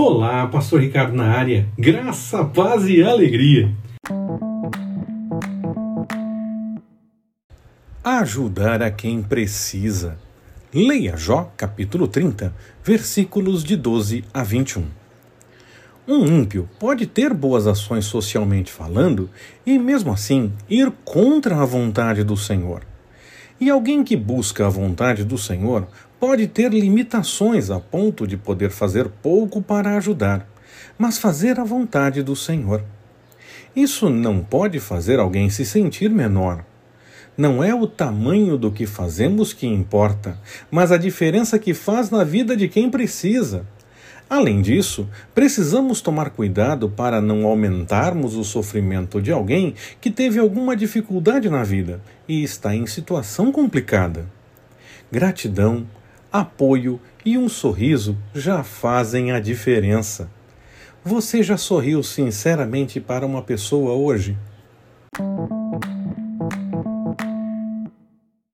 Olá, Pastor Ricardo na área. Graça, paz e alegria. Ajudar a quem precisa. Leia Jó, capítulo 30, versículos de 12 a 21. Um ímpio pode ter boas ações socialmente falando e, mesmo assim, ir contra a vontade do Senhor. E alguém que busca a vontade do Senhor pode ter limitações a ponto de poder fazer pouco para ajudar, mas fazer a vontade do Senhor. Isso não pode fazer alguém se sentir menor. Não é o tamanho do que fazemos que importa, mas a diferença que faz na vida de quem precisa. Além disso, precisamos tomar cuidado para não aumentarmos o sofrimento de alguém que teve alguma dificuldade na vida e está em situação complicada. Gratidão, apoio e um sorriso já fazem a diferença. Você já sorriu sinceramente para uma pessoa hoje?